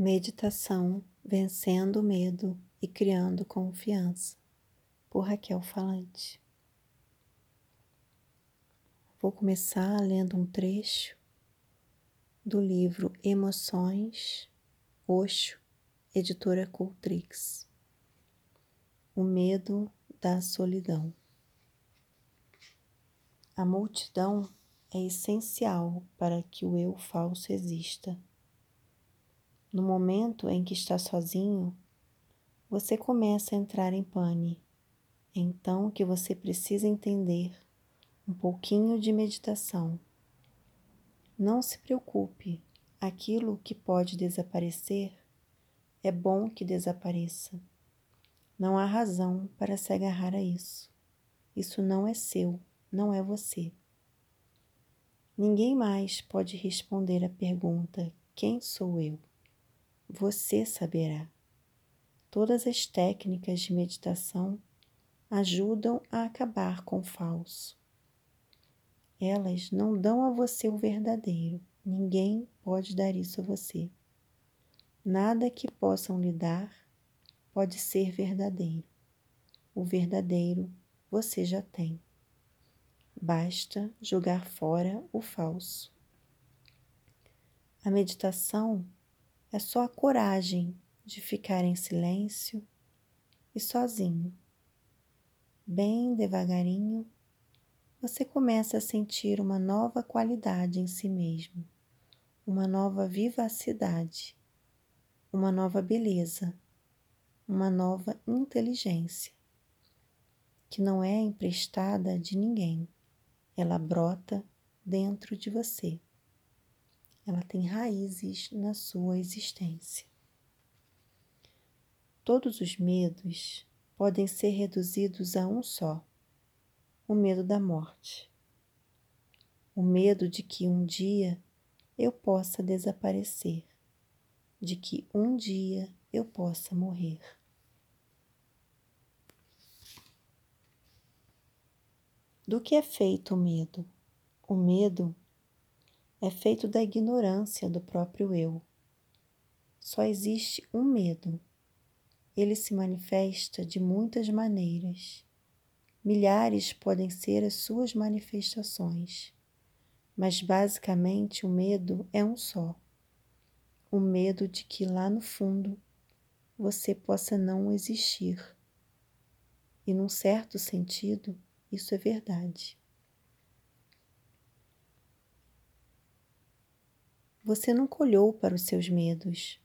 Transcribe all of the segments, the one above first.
Meditação Vencendo o Medo e Criando Confiança, por Raquel Falante. Vou começar lendo um trecho do livro Emoções, Oxo, editora Cultrix. O medo da solidão. A multidão é essencial para que o eu falso exista no momento em que está sozinho, você começa a entrar em pane. É então que você precisa entender um pouquinho de meditação. Não se preocupe, aquilo que pode desaparecer é bom que desapareça. Não há razão para se agarrar a isso. Isso não é seu, não é você. Ninguém mais pode responder a pergunta: quem sou eu? Você saberá. Todas as técnicas de meditação ajudam a acabar com o falso. Elas não dão a você o verdadeiro, ninguém pode dar isso a você. Nada que possam lhe dar pode ser verdadeiro. O verdadeiro você já tem. Basta jogar fora o falso. A meditação é só a coragem de ficar em silêncio e sozinho. Bem devagarinho, você começa a sentir uma nova qualidade em si mesmo, uma nova vivacidade, uma nova beleza, uma nova inteligência, que não é emprestada de ninguém, ela brota dentro de você ela tem raízes na sua existência. Todos os medos podem ser reduzidos a um só: o medo da morte. O medo de que um dia eu possa desaparecer, de que um dia eu possa morrer. Do que é feito o medo? O medo é feito da ignorância do próprio eu. Só existe um medo. Ele se manifesta de muitas maneiras. Milhares podem ser as suas manifestações, mas basicamente o medo é um só: o medo de que lá no fundo você possa não existir. E, num certo sentido, isso é verdade. Você não colhou para os seus medos.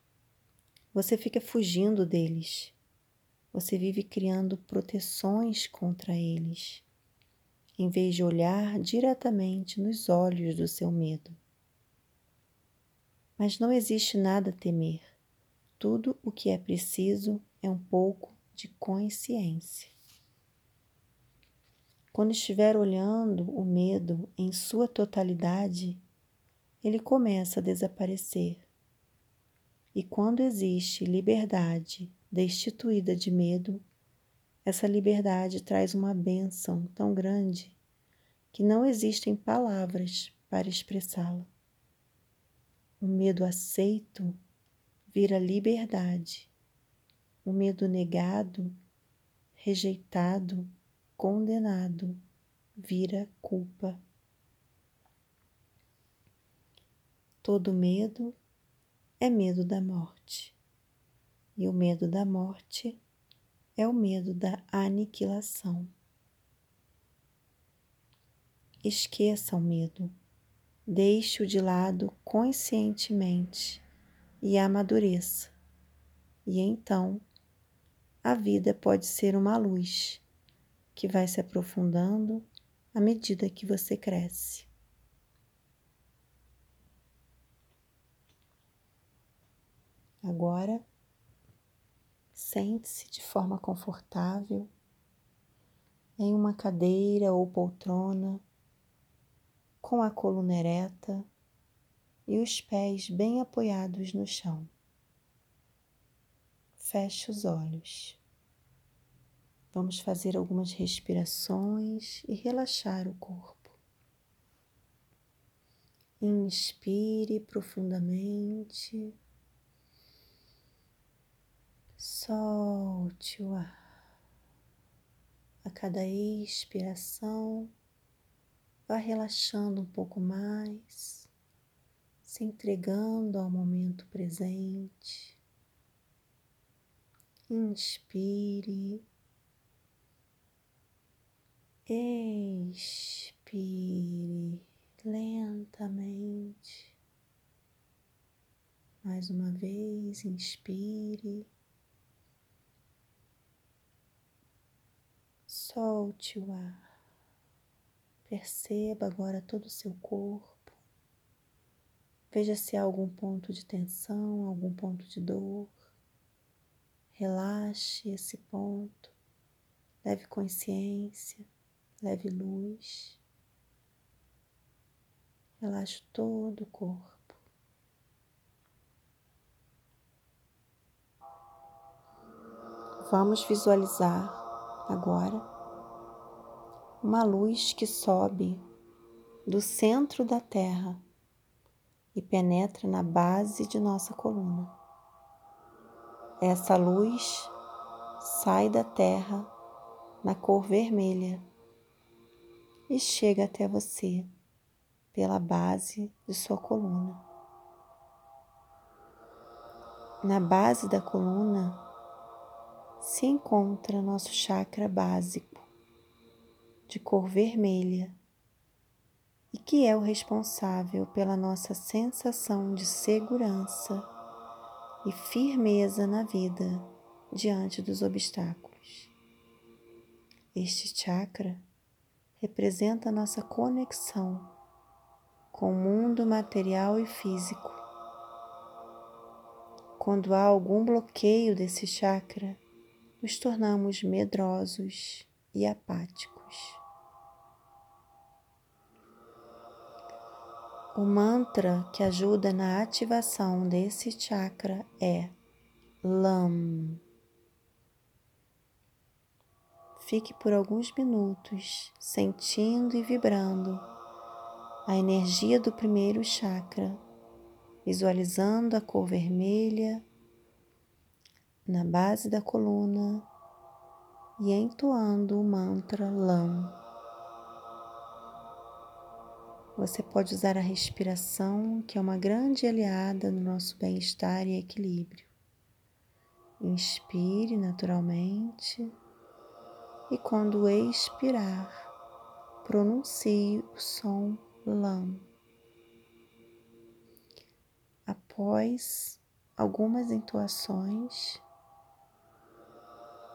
Você fica fugindo deles. Você vive criando proteções contra eles, em vez de olhar diretamente nos olhos do seu medo. Mas não existe nada a temer. Tudo o que é preciso é um pouco de consciência. Quando estiver olhando o medo em sua totalidade, ele começa a desaparecer. E quando existe liberdade destituída de medo, essa liberdade traz uma bênção tão grande que não existem palavras para expressá-la. O medo aceito vira liberdade. O medo negado, rejeitado, condenado, vira culpa. Todo medo é medo da morte, e o medo da morte é o medo da aniquilação. Esqueça o medo, deixe-o de lado conscientemente e amadureça, e então a vida pode ser uma luz que vai se aprofundando à medida que você cresce. Agora, sente-se de forma confortável em uma cadeira ou poltrona, com a coluna ereta e os pés bem apoiados no chão. Feche os olhos. Vamos fazer algumas respirações e relaxar o corpo. Inspire profundamente. Solte o ar. A cada expiração, vá relaxando um pouco mais, se entregando ao momento presente. Inspire, expire lentamente. Mais uma vez, inspire. Solte o ar. Perceba agora todo o seu corpo. Veja se há algum ponto de tensão, algum ponto de dor. Relaxe esse ponto. Leve consciência, leve luz. Relaxe todo o corpo. Vamos visualizar agora uma luz que sobe do centro da Terra e penetra na base de nossa coluna. Essa luz sai da Terra na cor vermelha e chega até você pela base de sua coluna. Na base da coluna se encontra nosso chakra básico, de cor vermelha e que é o responsável pela nossa sensação de segurança e firmeza na vida diante dos obstáculos. Este chakra representa nossa conexão com o mundo material e físico. Quando há algum bloqueio desse chakra, nos tornamos medrosos e apáticos. O mantra que ajuda na ativação desse chakra é LAM. Fique por alguns minutos sentindo e vibrando a energia do primeiro chakra, visualizando a cor vermelha na base da coluna e entoando o mantra LAM. Você pode usar a respiração, que é uma grande aliada no nosso bem-estar e equilíbrio. Inspire naturalmente e, quando expirar, pronuncie o som LAM. Após algumas entoações,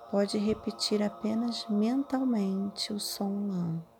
pode repetir apenas mentalmente o som LAM.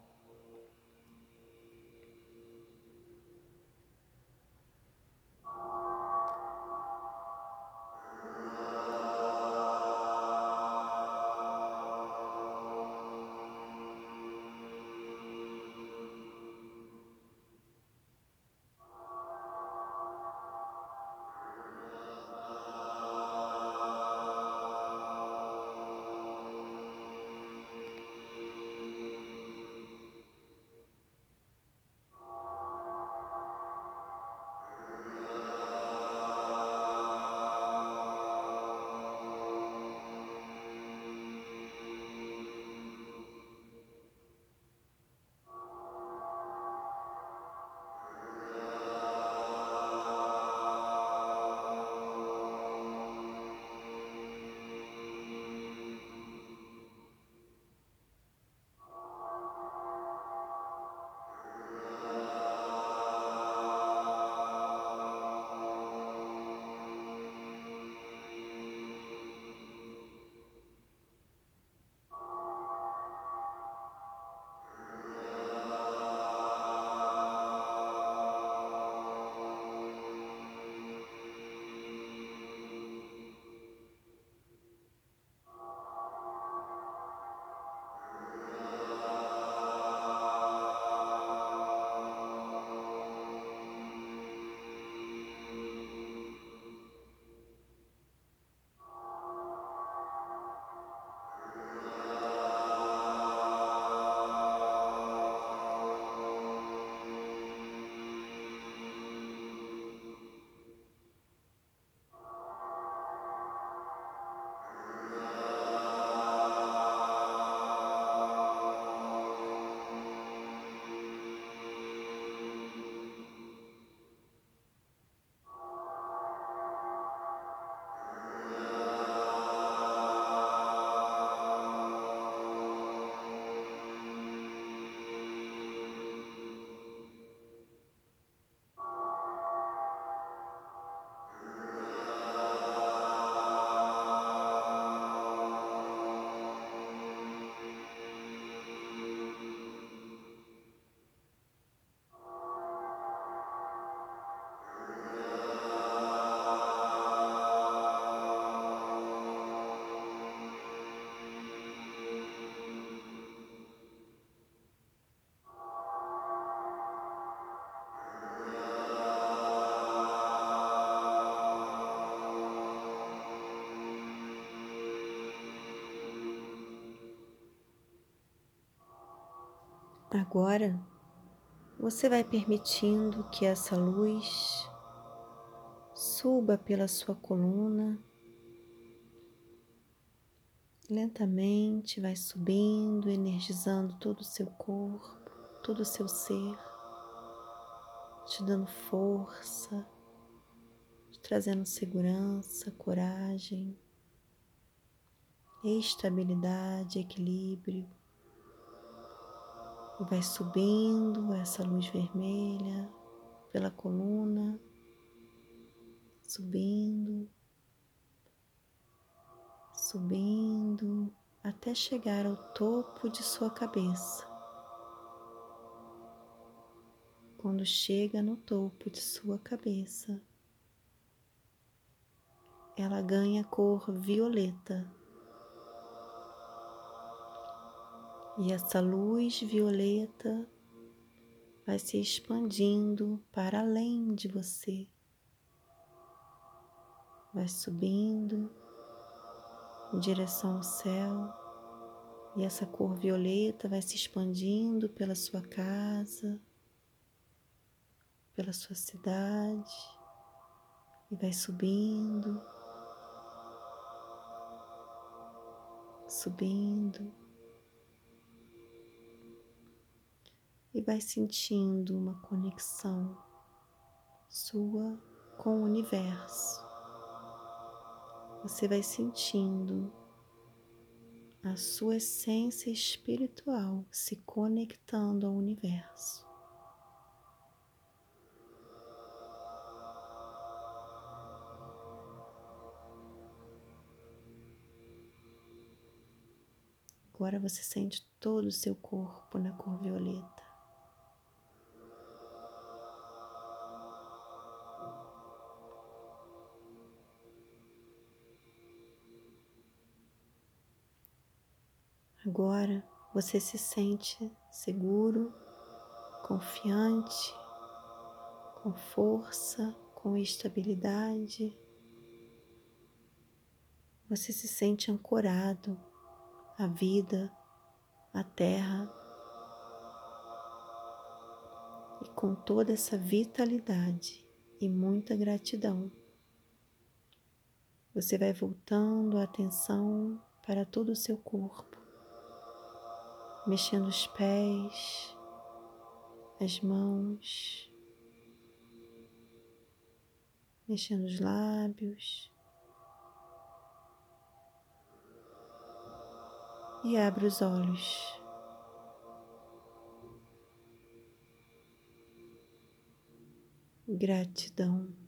Agora você vai permitindo que essa luz suba pela sua coluna, lentamente vai subindo, energizando todo o seu corpo, todo o seu ser, te dando força, te trazendo segurança, coragem, estabilidade, equilíbrio e vai subindo essa luz vermelha pela coluna, subindo, subindo até chegar ao topo de sua cabeça. Quando chega no topo de sua cabeça, ela ganha cor violeta. E essa luz violeta vai se expandindo para além de você. Vai subindo em direção ao céu, e essa cor violeta vai se expandindo pela sua casa, pela sua cidade, e vai subindo, subindo. E vai sentindo uma conexão sua com o universo. Você vai sentindo a sua essência espiritual se conectando ao universo. Agora você sente todo o seu corpo na cor violeta. Agora você se sente seguro, confiante, com força, com estabilidade. Você se sente ancorado à vida, à terra. E com toda essa vitalidade e muita gratidão, você vai voltando a atenção para todo o seu corpo mexendo os pés, as mãos, mexendo os lábios. E abre os olhos. Gratidão.